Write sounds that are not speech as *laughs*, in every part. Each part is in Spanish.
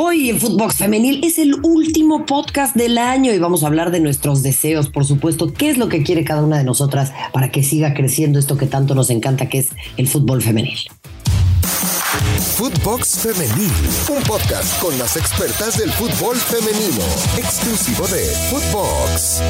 Hoy en Footbox Femenil es el último podcast del año y vamos a hablar de nuestros deseos, por supuesto, qué es lo que quiere cada una de nosotras para que siga creciendo esto que tanto nos encanta, que es el fútbol femenil. Footbox Femenil, un podcast con las expertas del fútbol femenino, exclusivo de Footbox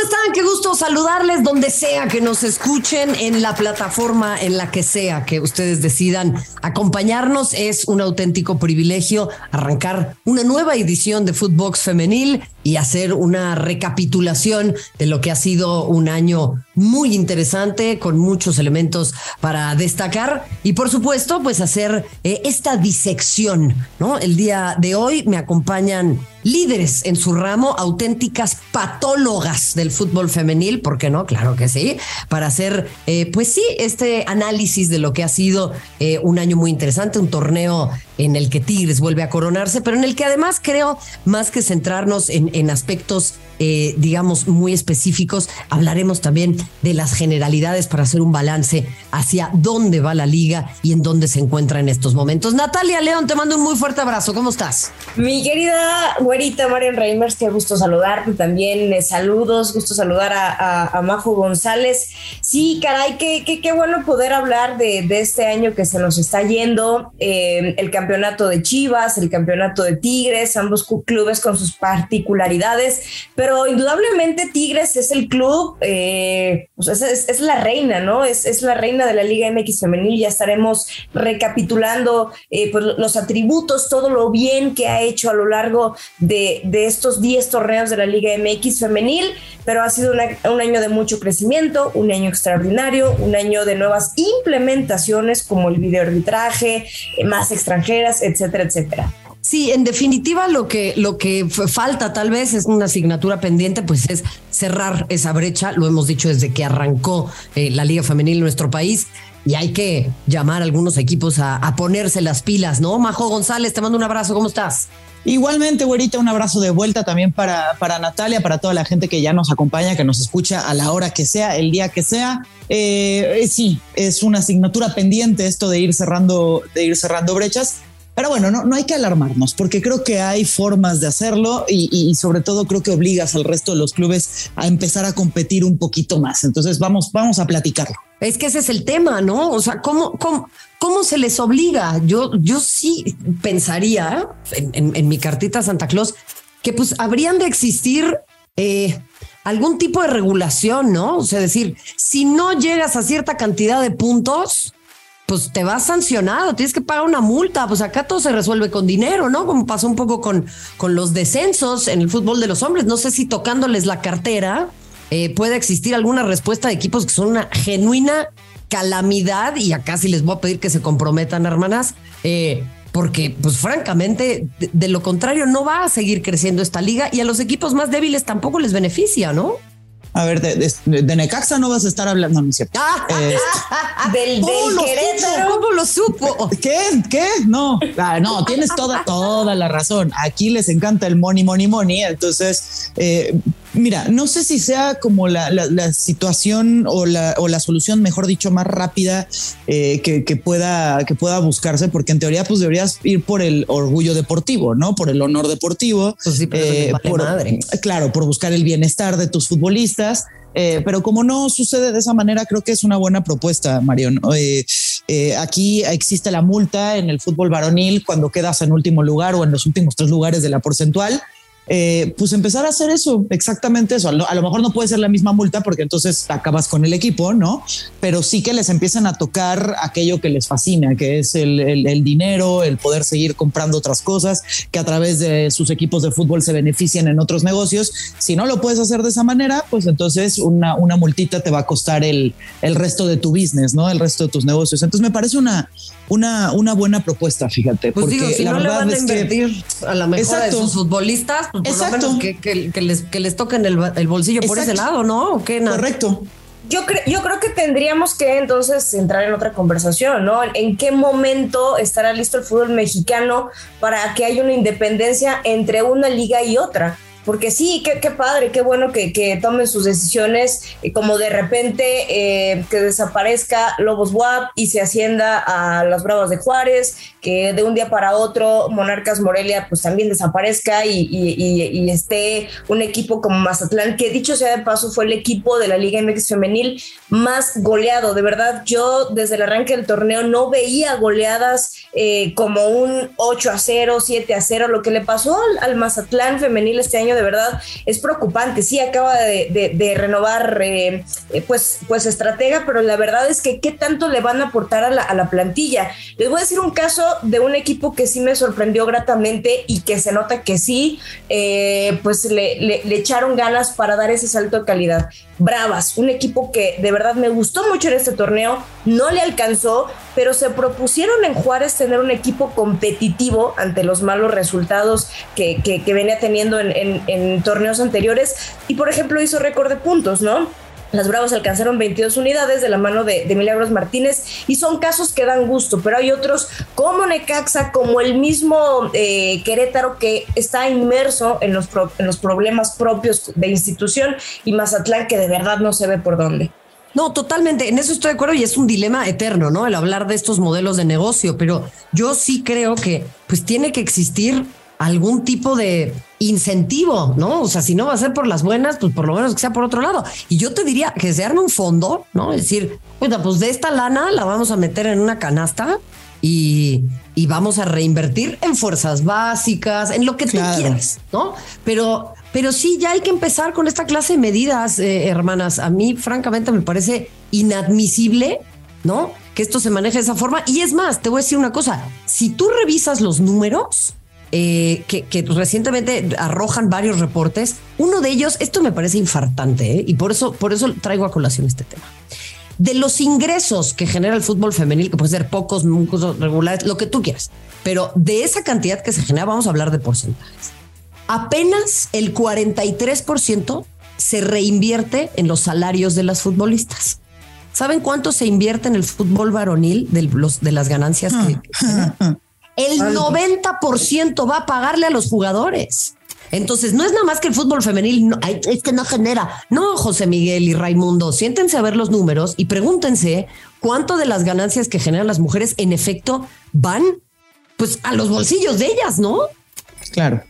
están? Qué gusto saludarles donde sea que nos escuchen, en la plataforma en la que sea que ustedes decidan acompañarnos. Es un auténtico privilegio arrancar una nueva edición de Footbox Femenil y hacer una recapitulación de lo que ha sido un año muy interesante con muchos elementos para destacar y por supuesto pues hacer eh, esta disección, ¿no? El día de hoy me acompañan líderes en su ramo, auténticas patólogas del fútbol femenil, ¿por qué no? Claro que sí, para hacer, eh, pues sí, este análisis de lo que ha sido eh, un año muy interesante, un torneo en el que Tigres vuelve a coronarse, pero en el que además creo, más que centrarnos en, en aspectos eh, digamos, muy específicos. Hablaremos también de las generalidades para hacer un balance hacia dónde va la liga y en dónde se encuentra en estos momentos. Natalia León, te mando un muy fuerte abrazo. ¿Cómo estás? Mi querida güerita Marian Reimers, qué gusto saludarte también. Eh, saludos, gusto saludar a, Majo González. Sí, caray, qué, qué, bueno poder hablar de, este año que se nos está yendo. Eh, el campeonato de Chivas, el campeonato de Tigres, ambos clubes con sus particularidades, pero pero indudablemente Tigres es el club, eh, es, la reina, ¿no? Es, la reina de la Liga MX femenil. Ya estaremos recapitulando eh, pues, los atributos, todo lo bien que ha hecho a lo largo de, estos 10 torneos de la Liga MX femenil, pero ha sido un año de mucho crecimiento, un año extraordinario, un año de nuevas implementaciones como el videoarbitraje, eh, más extranjeras, etcétera, etcétera. Sí, en definitiva lo que, lo que falta tal vez es una asignatura pendiente, pues es cerrar esa brecha. Lo hemos dicho desde que arrancó eh, la Liga Femenil en nuestro país y hay que llamar a algunos equipos a, ponerse las pilas, ¿no? Majo González, te mando un abrazo, ¿cómo estás? Igualmente, güerita, un abrazo de vuelta también para, para Natalia, para toda la gente que ya nos acompaña, que nos escucha a la hora que sea, el día que sea. Eh, sí, es una asignatura pendiente esto de ir cerrando, de ir cerrando brechas. Pero bueno, no, no hay que alarmarnos porque creo que hay formas de hacerlo y, sobre todo creo que obligas al resto de los clubes a empezar a competir un poquito más. Entonces vamos, vamos a platicarlo. Es que ese es el tema, ¿no? O sea, ¿cómo, cómo, cómo se les obliga? Yo, yo sí pensaría en, mi cartita Santa Claus que pues habrían de existir eh, algún tipo de regulación, ¿no? O sea, decir, si no llegas a cierta cantidad de puntos, pues te vas sancionado, tienes que pagar una multa, pues acá todo se resuelve con dinero, ¿no? Como pasó un poco con, con los descensos en el fútbol de los hombres, no sé si tocándoles la cartera eh, puede existir alguna respuesta de equipos que son una genuina calamidad y acá sí les voy a pedir que se comprometan, hermanas, eh, porque pues francamente, de, lo contrario, no va a seguir creciendo esta liga y a los equipos más débiles tampoco les beneficia, ¿no? A ver, de, Necaxa no vas a estar hablando, no, es cierto. Ah, del, ¿Cómo, lo Supo? ¿Cómo lo supo? ¿Qué? ¿Qué? No, ah, no, tienes toda, toda la razón. Aquí les encanta el money, money, money. Entonces, eh, Mira, no sé si sea como la, situación o la, o la, solución, mejor dicho, más rápida eh, que, pueda, que pueda buscarse, porque en teoría pues deberías ir por el orgullo deportivo, ¿no? Por el honor deportivo. Pues sí, pero eh, por, madre. Claro, por buscar el bienestar de tus futbolistas. Eh, pero como no sucede de esa manera, creo que es una buena propuesta, Marion. aquí existe la multa en el fútbol varonil cuando quedas en último lugar o en los últimos tres lugares de la porcentual eh, pues empezar a hacer eso, exactamente eso. A lo, mejor no puede ser la misma multa porque entonces acabas con el equipo, ¿no? Pero sí que les empiezan a tocar aquello que les fascina, que es el, dinero, el poder seguir comprando otras cosas, que a través de sus equipos de fútbol se beneficien en otros negocios. Si no lo puedes hacer de esa manera, pues entonces una, una multita te va a costar el, el resto de tu business, ¿no? El resto de tus negocios. Entonces me parece una, una, una buena propuesta, fíjate. Pues digo, si no le van a invertir a la mejor de sus futbolistas, pues por lo menos que, les, que les toquen el, bolsillo por ese lado, ¿no? ¿O qué, Correcto. Yo, yo creo que tendríamos que entonces entrar en otra conversación, ¿no? ¿En qué momento estará listo el fútbol mexicano para que haya una independencia entre una liga y otra? porque sí, qué, qué padre, qué bueno que, que tomen sus decisiones, y como de repente eh, que desaparezca Lobos WAP y se ascienda a las Bravas de Juárez, que de un día para otro Monarcas Morelia pues también desaparezca y, y, esté un equipo como Mazatlán, que dicho sea de paso fue el equipo de la Liga MX femenil más goleado. De verdad, yo desde el arranque del torneo no veía goleadas eh, como un 8 a 0, 7 a 0. Lo que le pasó al, Mazatlán femenil este año de verdad es preocupante. Sí, acaba de, renovar eh, eh, pues, pues estratega, pero la verdad es que qué tanto le van a aportar a la, a la plantilla. Les voy a decir un caso de un equipo que sí me sorprendió gratamente y que se nota que sí, pues le, le echaron ganas para dar ese salto de calidad. Bravas, un equipo que de verdad me gustó mucho en este torneo, no le alcanzó, pero se propusieron en Juárez tener un equipo competitivo ante los malos resultados que, venía teniendo en, en torneos anteriores y por ejemplo hizo récord de puntos, ¿no? Las Bravas alcanzaron 22 unidades de la mano de, Milagros Martínez y son casos que dan gusto, pero hay otros como Necaxa, como el mismo eh, Querétaro que está inmerso en los, en los problemas propios de institución y Mazatlán que de verdad no se ve por dónde. No, totalmente, en eso estoy de acuerdo y es un dilema eterno, ¿no? El hablar de estos modelos de negocio, pero yo sí creo que pues tiene que existir algún tipo de incentivo, ¿no? O sea, si no va a ser por las buenas, pues por lo menos que sea por otro lado. Y yo te diría que se arme un fondo, ¿no? Es decir, pues de esta lana la vamos a meter en una canasta y, vamos a reinvertir en fuerzas básicas, en lo que tú quieras, ¿no? Pero, pero sí, ya hay que empezar con esta clase de medidas, eh, hermanas. A mí, francamente, me parece inadmisible, ¿no? Que esto se maneje de esa forma. Y es más, te voy a decir una cosa, si tú revisas los números, eh, que, recientemente arrojan varios reportes. Uno de ellos, esto me parece infartante, ¿eh? y por eso, por eso traigo a colación este tema. De los ingresos que genera el fútbol femenil, que puede ser pocos, muchos, regulares, lo que tú quieras, pero de esa cantidad que se genera, vamos a hablar de porcentajes. Apenas el 43% se reinvierte en los salarios de las futbolistas. ¿Saben cuánto se invierte en el fútbol varonil de, los, de las ganancias que, que el 90% va a pagarle a los jugadores. Entonces, no es nada más que el fútbol femenil, es que no genera. No, José Miguel y Raimundo, siéntense a ver los números y pregúntense cuánto de las ganancias que generan las mujeres en efecto van pues a los bolsillos de ellas, ¿no? Claro.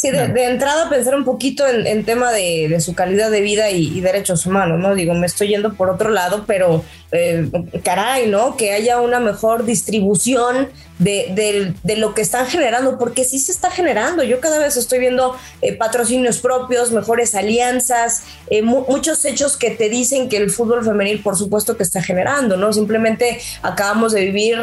Sí, de, entrada pensar un poquito en, tema de, su calidad de vida y, derechos humanos, ¿no? Digo, me estoy yendo por otro lado, pero eh, caray, ¿no? Que haya una mejor distribución de, lo que están generando, porque sí se está generando. Yo cada vez estoy viendo eh, patrocinios propios, mejores alianzas, eh, muchos hechos que te dicen que el fútbol femenil, por supuesto, que está generando, ¿no? Simplemente acabamos de vivir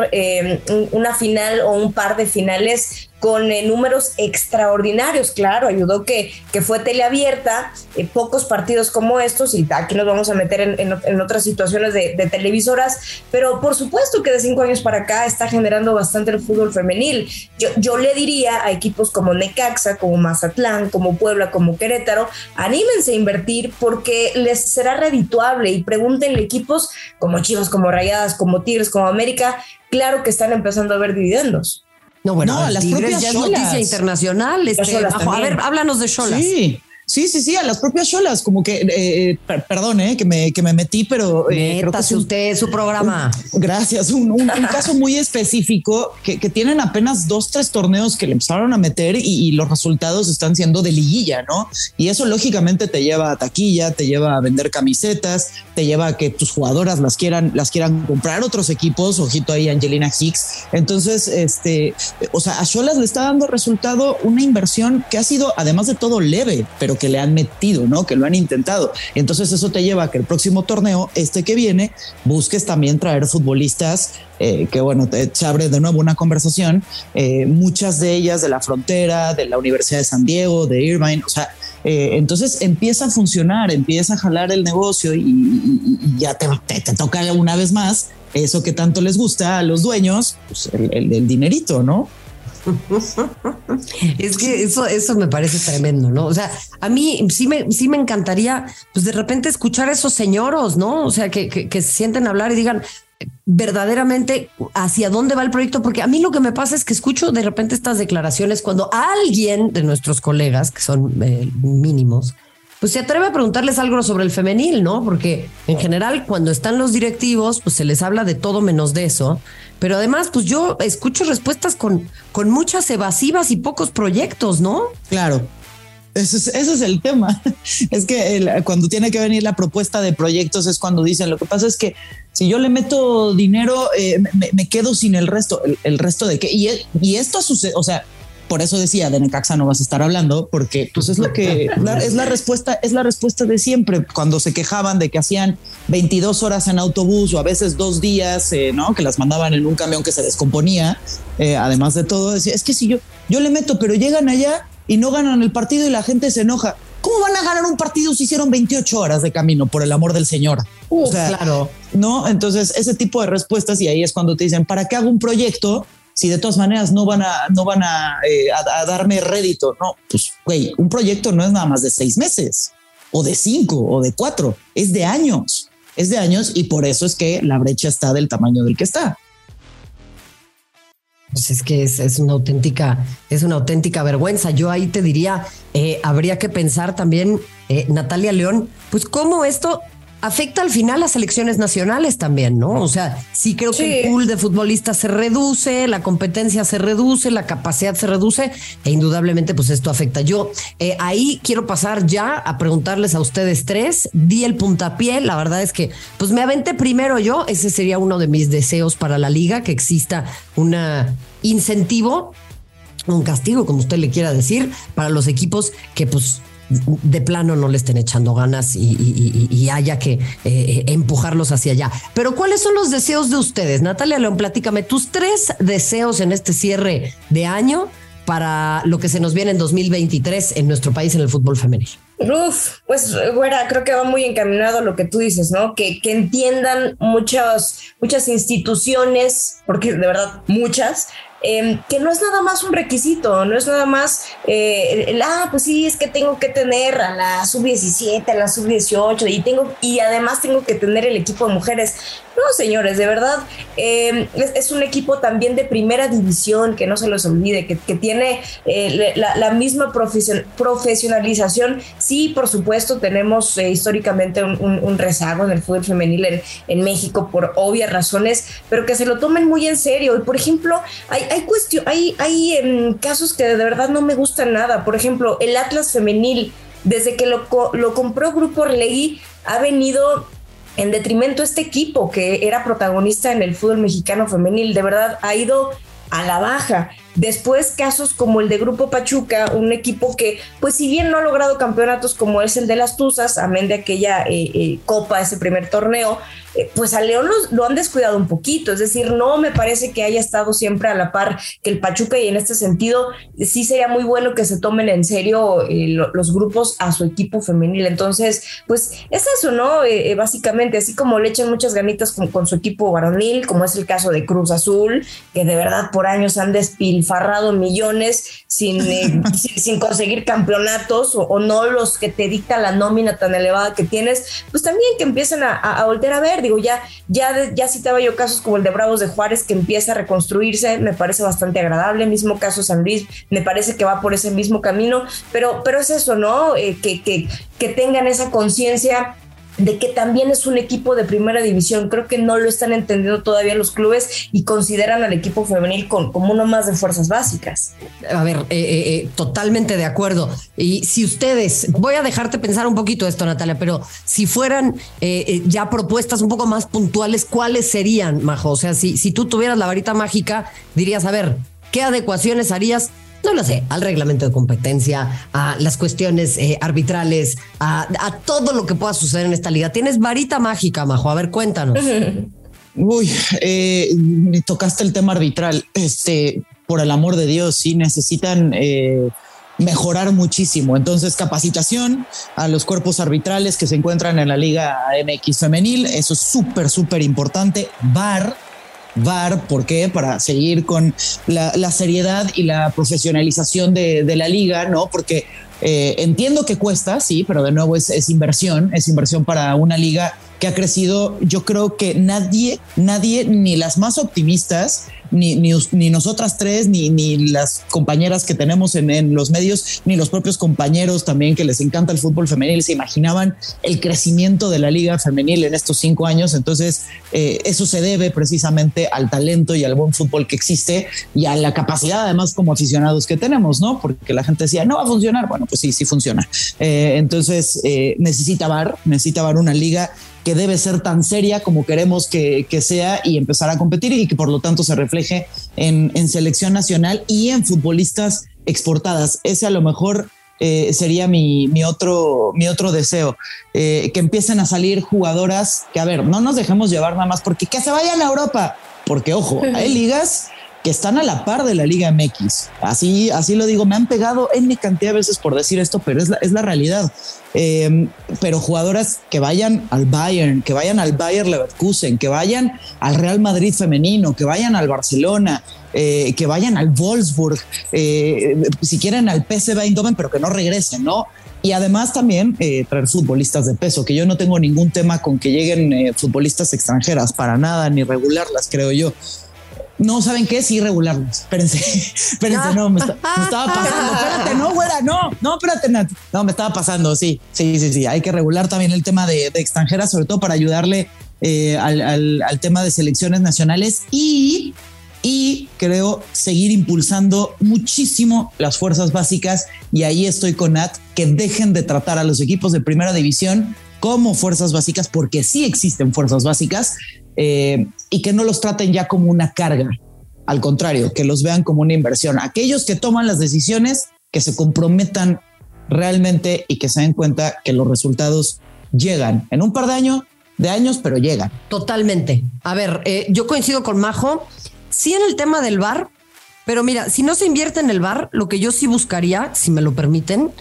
una final o un par de finales con números extraordinarios, claro, ayudó que, que fue teleabierta, eh, pocos partidos como estos, y aquí nos vamos a meter en, otras situaciones de, televisoras, pero por supuesto que de cinco años para acá está generando bastante el fútbol femenil. Yo, yo le diría a equipos como Necaxa, como Mazatlán, como Puebla, como Querétaro, anímense a invertir porque les será redituable y pregúntenle equipos como Chivas, como Rayadas, como Tigres, como América, claro que están empezando a ver dividendos. No, bueno, las propias ya es noticia internacional. Este, a ver, háblanos de Cholas. Sí. Sí, sí, sí, a las propias cholas, como que, eh, eh perdón, eh, que, me, que me metí, pero... Eh, creo que usted su programa. gracias, un, caso muy específico que, que, tienen apenas dos, tres torneos que le empezaron a meter y, los resultados están siendo de liguilla, ¿no? Y eso lógicamente te lleva a taquilla, te lleva a vender camisetas, te lleva a que tus jugadoras las quieran, las quieran comprar otros equipos, ojito ahí Angelina Hicks. Entonces, este, o sea, a Cholas le está dando resultado una inversión que ha sido, además de todo, leve, pero que le han metido, ¿no? Que lo han intentado. Entonces eso te lleva a que el próximo torneo, este que viene, busques también traer futbolistas eh, que bueno, te, se abre de nuevo una conversación, eh, muchas de ellas de la frontera, de la Universidad de San Diego, de Irvine, o sea, eh, entonces empieza a funcionar, empieza a jalar el negocio y, ya te, te, toca una vez más eso que tanto les gusta a los dueños, pues el, el dinerito, ¿no? *laughs* es que eso, eso me parece tremendo, ¿no? O sea, a mí sí me, sí me encantaría, pues de repente escuchar a esos señoros, ¿no? O sea, que, que, se sienten hablar y digan verdaderamente hacia dónde va el proyecto, porque a mí lo que me pasa es que escucho de repente estas declaraciones cuando alguien de nuestros colegas, que son eh, mínimos, pues se atreve a preguntarles algo sobre el femenil, ¿no? Porque en general cuando están los directivos, pues se les habla de todo menos de eso. Pero además, pues yo escucho respuestas con, con muchas evasivas y pocos proyectos, ¿no? Claro. Ese es, el tema. *laughs* Es que cuando tiene que venir la propuesta de proyectos es cuando dicen, lo que pasa es que si yo le meto dinero, eh, me, quedo sin el resto. ¿El, resto de qué? Y, y esto sucede, o sea, por eso decía de Necaxa no vas a estar hablando, porque pues es lo que es la respuesta, es la respuesta de siempre. Cuando se quejaban de que hacían 22 horas en autobús o a veces dos días, eh, no que las mandaban en un camión que se descomponía. Eh, además de todo, decía es que si yo, yo le meto, pero llegan allá y no ganan el partido y la gente se enoja. ¿Cómo van a ganar un partido si hicieron 28 horas de camino, por el amor del Señor? o sea, claro. No, entonces ese tipo de respuestas y ahí es cuando te dicen, ¿para qué hago un proyecto si de todas maneras no van a, no van a, eh, darme rédito. No, pues, güey, un proyecto no es nada más de seis meses o de cinco o de cuatro, es de años, es de años y por eso es que la brecha está del tamaño del que está. Pues es que es, una auténtica, es una auténtica vergüenza. Yo ahí te diría, eh, habría que pensar también, eh, Natalia León, pues cómo esto afecta al final las selecciones nacionales también, ¿no? O sea, sí creo que el pool de futbolistas se reduce, la competencia se reduce, la capacidad se reduce e indudablemente pues esto afecta. Yo eh, ahí quiero pasar ya a preguntarles a ustedes tres, di el puntapié, la verdad es que pues me aventé primero yo, ese sería uno de mis deseos para la liga, que exista un incentivo un castigo, como usted le quiera decir, para los equipos que pues de plano no le estén echando ganas y, haya que eh, empujarlos hacia allá. Pero ¿cuáles son los deseos de ustedes? Natalia León, platícame tus tres deseos en este cierre de año para lo que se nos viene en 2023 en nuestro país en el fútbol femenino. Uf, pues güera, creo que va muy encaminado lo que tú dices, ¿no? Que, que entiendan muchas, muchas instituciones, porque de verdad muchas, Em, que no es nada más un requisito, no es nada más, eh, el, ah, pues sí, es que tengo que tener a la sub-17, a la sub-18 y, tengo, y además tengo que tener el equipo de mujeres. No, señores, de verdad, em, es, un equipo también de primera división, que no se los olvide, que, tiene eh, la, misma profesionalización. Sí, por supuesto, tenemos eh, históricamente un, rezago en el fútbol femenil en, México por obvias razones, pero que se lo tomen muy en serio. Y, por ejemplo, hay, hay, cuestión, hay, hay em, casos que de verdad no me gustan nada. Por ejemplo, el Atlas femenil, desde que lo, lo compró Grupo Orlegui, ha venido en detrimento este equipo que era protagonista en el fútbol mexicano femenil. De verdad, ha ido a la baja. Después casos como el de Grupo Pachuca, un equipo que, pues si bien no ha logrado campeonatos como es el de las Tuzas, amén de aquella eh, eh, copa, ese primer torneo, pues a León lo han descuidado un poquito. Es decir, no me parece que haya estado siempre a la par que el Pachuca y en este sentido sí sería muy bueno que se tomen en serio los grupos a su equipo femenil. Entonces, pues es eso, ¿no? básicamente, así como le echan muchas ganitas con, con, su equipo varonil, como es el caso de Cruz Azul, que de verdad por años han despilfarrado farrado millones sin, eh, *laughs* sin, conseguir campeonatos o, no los que te dicta la nómina tan elevada que tienes, pues también que empiecen a, a, volver a ver. Digo, ya, ya, ya citaba yo casos como el de Bravos de Juárez que empieza a reconstruirse, me parece bastante agradable. Mismo caso San Luis, me parece que va por ese mismo camino, pero, pero es eso, ¿no? Eh, que, que, que tengan esa conciencia de que también es un equipo de primera división. Creo que no lo están entendiendo todavía los clubes y consideran al equipo femenil con, como uno más de fuerzas básicas. A ver, eh, eh, eh, totalmente de acuerdo. Y si ustedes, voy a dejarte pensar un poquito esto, Natalia, pero si fueran ya propuestas un poco más puntuales, ¿cuáles serían, Majo? O sea, si, si tú tuvieras la varita mágica, dirías, a ver, ¿qué adecuaciones harías no lo sé, al reglamento de competencia, a las cuestiones eh, arbitrales, a, todo lo que pueda suceder en esta liga. Tienes varita mágica, Majo. A ver, cuéntanos. *laughs* Uy, eh, tocaste el tema arbitral. Este, por el amor de Dios, sí necesitan eh, mejorar muchísimo. Entonces, capacitación a los cuerpos arbitrales que se encuentran en la Liga MX femenil, eso es súper, súper importante. VAR, VAR, ¿por qué? Para seguir con la, seriedad y la profesionalización de, la liga, ¿no? Porque eh, entiendo que cuesta, sí, pero de nuevo es, inversión, es inversión para una liga que ha crecido. Yo creo que nadie, nadie, ni las más optimistas, ni, ni, nosotras tres, ni, ni las compañeras que tenemos en, en, los medios, ni los propios compañeros también que les encanta el fútbol femenil, se imaginaban el crecimiento de la liga femenil en estos cinco años. Entonces, eh, eso se debe precisamente al talento y al buen fútbol que existe y a la capacidad además como aficionados que tenemos, ¿no? Porque la gente decía, no va a funcionar. Bueno, pues sí, sí funciona. Eh, entonces, eh, necesita VAR, necesita VAR una liga que debe ser tan seria como queremos que, sea y empezar a competir y que por lo tanto se refleje en, selección nacional y en futbolistas exportadas. Ese a lo mejor eh, sería mi, otro, mi otro deseo, eh, que empiecen a salir jugadoras que, a ver, no nos dejemos llevar nada más porque que se vayan a Europa, porque ojo, hay *laughs* ligas que están a la par de la Liga MX. Así, así lo digo, me han pegado en mi cantidad de veces por decir esto, pero es la, es la realidad. Em, pero jugadoras que vayan al Bayern, que vayan al Bayern Leverkusen, que vayan al Real Madrid femenino, que vayan al Barcelona, eh, que vayan al Wolfsburg, eh, si quieren al PSV Eindhoven, pero que no regresen, ¿no? Y además también eh, traer futbolistas de peso, que yo no tengo ningún tema con que lleguen futbolistas extranjeras, para nada, ni regularlas, creo yo. No, ¿saben qué? Sí, regularlos. Espérense, *laughs* espérense, no, me, estaba pasando. Espérate, no, güera, no, no, espérate, Nat. No, me estaba pasando, sí, sí, sí, sí. Hay que regular también el tema de, extranjeras, sobre todo para ayudarle eh, al, tema de selecciones nacionales y, y creo seguir impulsando muchísimo las fuerzas básicas. Y ahí estoy con Nat, que dejen de tratar a los equipos de primera división como fuerzas básicas, porque sí existen fuerzas básicas, eh, y que no los traten ya como una carga. Al contrario, que los vean como una inversión. Aquellos que toman las decisiones, que se comprometan realmente y que se den cuenta que los resultados llegan en un par de años, de años, pero llegan. Totalmente. A ver, eh, yo coincido con Majo, sí en el tema del bar, pero mira, si no se invierte en el bar, lo que yo sí buscaría, si me lo permiten,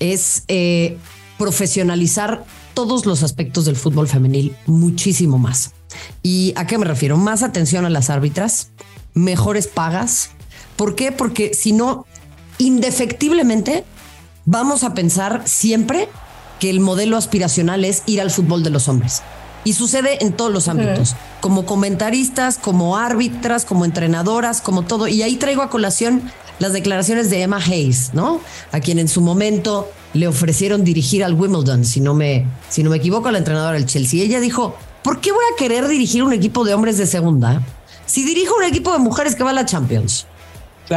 es eh, profesionalizar todos los aspectos del fútbol femenil muchísimo más. ¿Y a qué me refiero? Más atención a las árbitras, mejores pagas. ¿Por qué? Porque si no, indefectiblemente vamos a pensar siempre que el modelo aspiracional es ir al fútbol de los hombres. Y sucede en todos los ámbitos, como comentaristas, como árbitras, como entrenadoras, como todo. Y ahí traigo a colación las declaraciones de Emma Hayes, ¿no? A quien en su momento le ofrecieron dirigir al Wimbledon, si no me, si no me equivoco, a la entrenadora del Chelsea. Ella dijo, ¿por qué voy a querer dirigir un equipo de hombres de segunda si dirijo un equipo de mujeres que va a la Champions?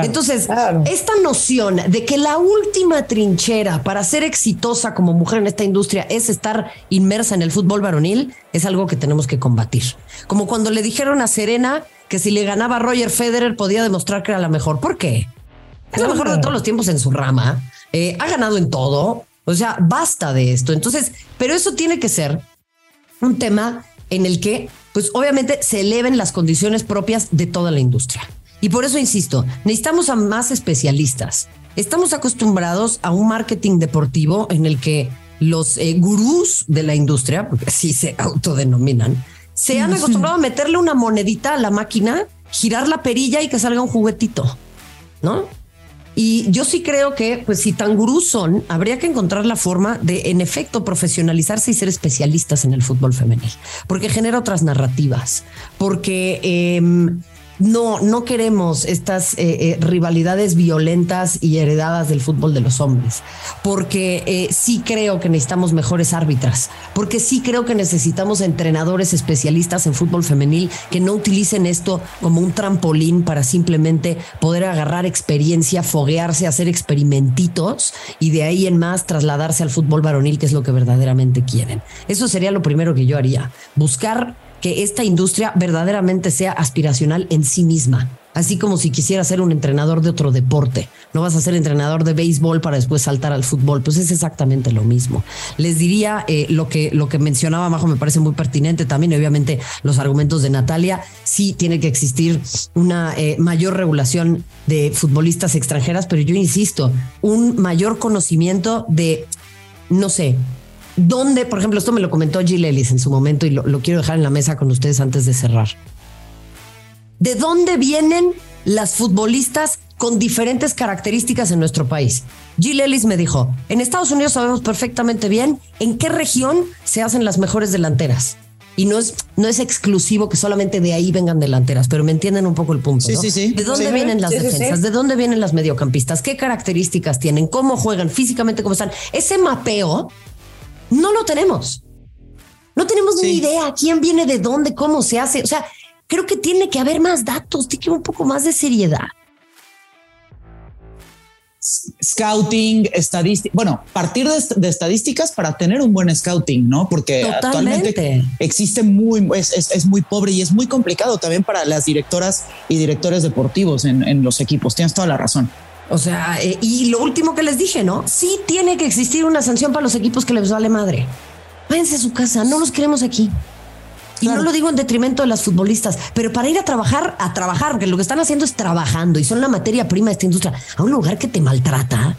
Entonces, esta noción de que la última trinchera para ser exitosa como mujer en esta industria es estar inmersa en el fútbol varonil es algo que tenemos que combatir. Como cuando le dijeron a Serena que si le ganaba a Roger Federer podía demostrar que era la mejor. ¿Por qué? Es la mejor de todos los tiempos en su rama. Eh, ha ganado en todo. O sea, basta de esto. Entonces, pero eso tiene que ser un tema en el que, pues obviamente, se eleven las condiciones propias de toda la industria. Y por eso insisto, necesitamos a más especialistas. Estamos acostumbrados a un marketing deportivo en el que los eh, gurús de la industria, porque así se autodenominan, se han acostumbrado a meterle una monedita a la máquina, girar la perilla y que salga un juguetito, ¿no? Y yo sí creo que, pues si tan gurús son, habría que encontrar la forma de, en efecto, profesionalizarse y ser especialistas en el fútbol femenil, porque genera otras narrativas, porque... Eh, no, no queremos estas eh, eh, rivalidades violentas y heredadas del fútbol de los hombres, porque eh, sí creo que necesitamos mejores árbitras, porque sí creo que necesitamos entrenadores especialistas en fútbol femenil que no utilicen esto como un trampolín para simplemente poder agarrar experiencia, foguearse, hacer experimentitos y de ahí en más trasladarse al fútbol varonil, que es lo que verdaderamente quieren. Eso sería lo primero que yo haría, buscar que esta industria verdaderamente sea aspiracional en sí misma. Así como si quisiera ser un entrenador de otro deporte. No vas a ser entrenador de béisbol para después saltar al fútbol. Pues es exactamente lo mismo. Les diría eh, lo, que, lo que mencionaba Majo, me parece muy pertinente también. Obviamente, los argumentos de Natalia. Sí tiene que existir una eh, mayor regulación de futbolistas extranjeras, pero yo insisto, un mayor conocimiento de, no sé, ¿Dónde, por ejemplo, esto me lo comentó Jill Ellis en su momento y lo, quiero dejar en la mesa con ustedes antes de cerrar? ¿De dónde vienen las futbolistas con diferentes características en nuestro país? Jill Ellis me dijo, en Estados Unidos sabemos perfectamente bien en qué región se hacen las mejores delanteras. y no es, no es exclusivo que solamente de ahí vengan delanteras, pero me entienden un poco el punto. Sí, sí, sí. ¿De dónde vienen las defensas? ¿De dónde vienen las mediocampistas? ¿Qué características tienen? ¿Cómo juegan físicamente? ¿Cómo están? Ese mapeo no lo tenemos. No tenemos ni idea quién viene de dónde, cómo se hace. O sea, creo que tiene que haber más datos, tiene que haber un poco más de seriedad scouting, estadística, bueno, partir de, estadísticas para tener un buen scouting, ¿no? Porque actualmente existe muy, es, muy pobre y es muy complicado también para las directoras y directores deportivos en, los equipos. Tienes toda la razón. O sea, eh, y lo último que les dije, ¿no? Sí tiene que existir una sanción para los equipos que les vale madre. Váyanse a su casa, no los queremos aquí. Y no lo digo en detrimento de las futbolistas, pero para ir a trabajar, a trabajar, porque lo que están haciendo es trabajando y son la materia prima de esta industria, a un lugar que te maltrata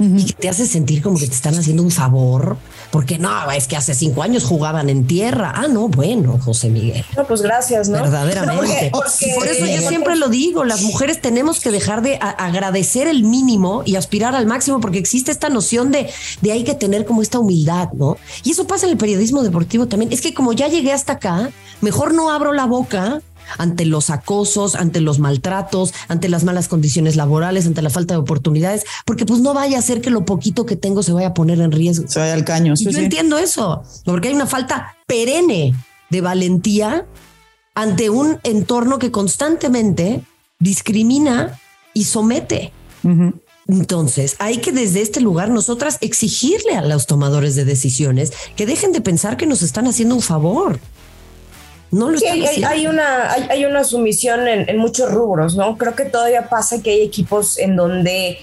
y que te hace sentir como que te están haciendo un favor porque no, es que hace cinco años jugaban en tierra. Ah, no, bueno, José Miguel. No, pues gracias, ¿no? Verdaderamente. Por eso yo siempre lo digo, las mujeres tenemos que dejar de agradecer el mínimo y aspirar al máximo, porque existe esta noción de, de hay que tener como esta humildad, ¿no? Y eso pasa en el periodismo deportivo también. Es que como ya llegué hasta acá, mejor no abro la boca ante los acosos, ante los maltratos, ante las malas condiciones laborales, ante la falta de oportunidades, porque pues no vaya a ser que lo poquito que tengo se vaya a poner en riesgo. Se vaya al caño. yo entiendo eso, porque hay una falta perenne de valentía ante un entorno que constantemente discrimina y somete. Entonces, hay que desde este lugar nosotras exigirle a los tomadores de decisiones que dejen de pensar que nos están haciendo un favor. No lo hay, una, hay, una sumisión en, muchos rubros, ¿no? Creo que todavía pasa que hay equipos en donde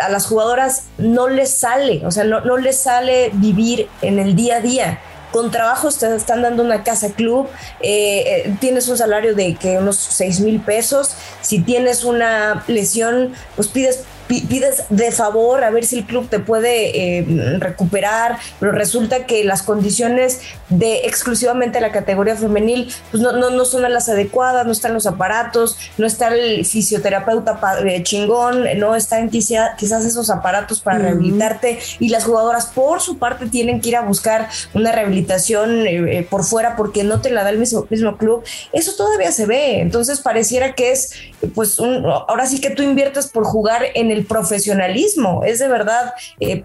a las jugadoras no les sale, o sea, no, no les sale vivir en el día a día con trabajo te están dando una casa club, eh, eh, tienes un salario de que unos 6 mil pesos, si tienes una lesión, pues pides pides de favor a ver si el club te puede eh, recuperar, pero resulta que las condiciones de exclusivamente la categoría femenil pues no, no, no son las adecuadas, no están los aparatos, no está el fisioterapeuta eh, chingón, no están quizás, quizás esos aparatos para rehabilitarte. Y las jugadoras por su parte tienen que ir a buscar una rehabilitación eh, por fuera porque no te la da el mismo, mismo club. Eso todavía se ve, entonces pareciera que es pues un, ahora sí que tú inviertes por jugar en el profesionalismo. Es de verdad eh,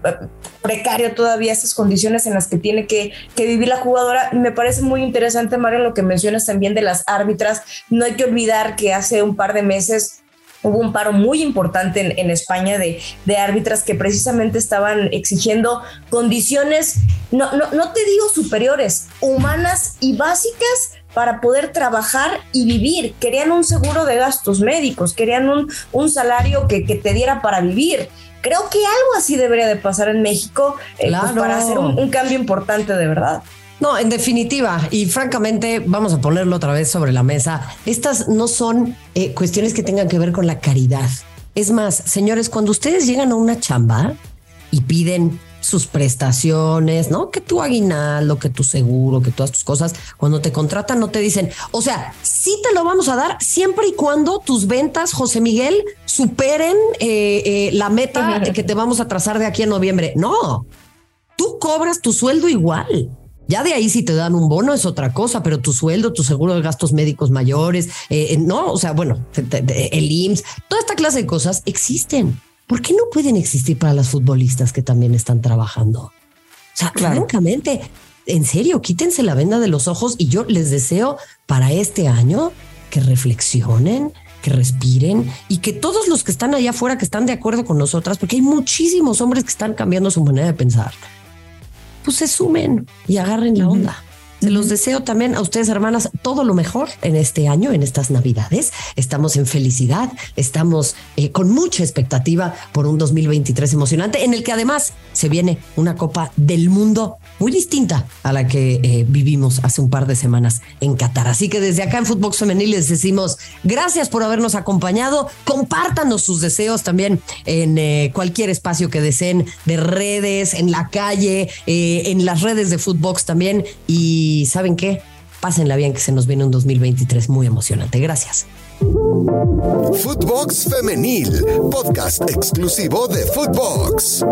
precario todavía esas condiciones en las que tiene que, vivir la jugadora. Me parece muy interesante, Mario, lo que mencionas también de las árbitras. No hay que olvidar que hace un par de meses hubo un paro muy importante en, España de, de, árbitras que precisamente estaban exigiendo condiciones, no, no, no te digo superiores, humanas y básicas para poder trabajar y vivir. Querían un seguro de gastos médicos, querían un, un salario que, te diera para vivir. Creo que algo así debería de pasar en México eh, pues, para hacer un, cambio importante de verdad. No, en definitiva, y francamente, vamos a ponerlo otra vez sobre la mesa, estas no son eh, cuestiones que tengan que ver con la caridad. Es más, señores, cuando ustedes llegan a una chamba y piden sus prestaciones, ¿no? Que tu aguinaldo, que tu seguro, que todas tus cosas, cuando te contratan no te dicen, o sea, sí te lo vamos a dar siempre y cuando tus ventas, José Miguel, superen eh, eh, la meta que te vamos a trazar de aquí a noviembre. No, tú cobras tu sueldo igual. Ya de ahí si te dan un bono es otra cosa, pero tu sueldo, tu seguro de gastos médicos mayores, eh, no, o sea, bueno, el IMSS, toda esta clase de cosas existen. ¿Por qué no pueden existir para las futbolistas que también están trabajando? O sea, francamente, en serio, quítense la venda de los ojos y yo les deseo para este año que reflexionen, que respiren y que todos los que están allá afuera, que están de acuerdo con nosotras, porque hay muchísimos hombres que están cambiando su manera de pensar, pues se sumen y agarren la onda. Se los deseo también a ustedes, hermanas, todo lo mejor en este año, en estas Navidades. Estamos en felicidad, estamos eh, con mucha expectativa por un 2023 emocionante, en el que además se viene una Copa del Mundo muy distinta a la que eh, vivimos hace un par de semanas en Qatar. Así que desde acá en Fútbol Femenil les decimos gracias por habernos acompañado. Compártanos sus deseos también en eh, cualquier espacio que deseen de redes, en la calle, en las redes de Footbox también. Y ¿saben qué? Pásenla bien que se nos viene un 2023 muy emocionante. Gracias. Footbox Femenil, podcast exclusivo de Footbox.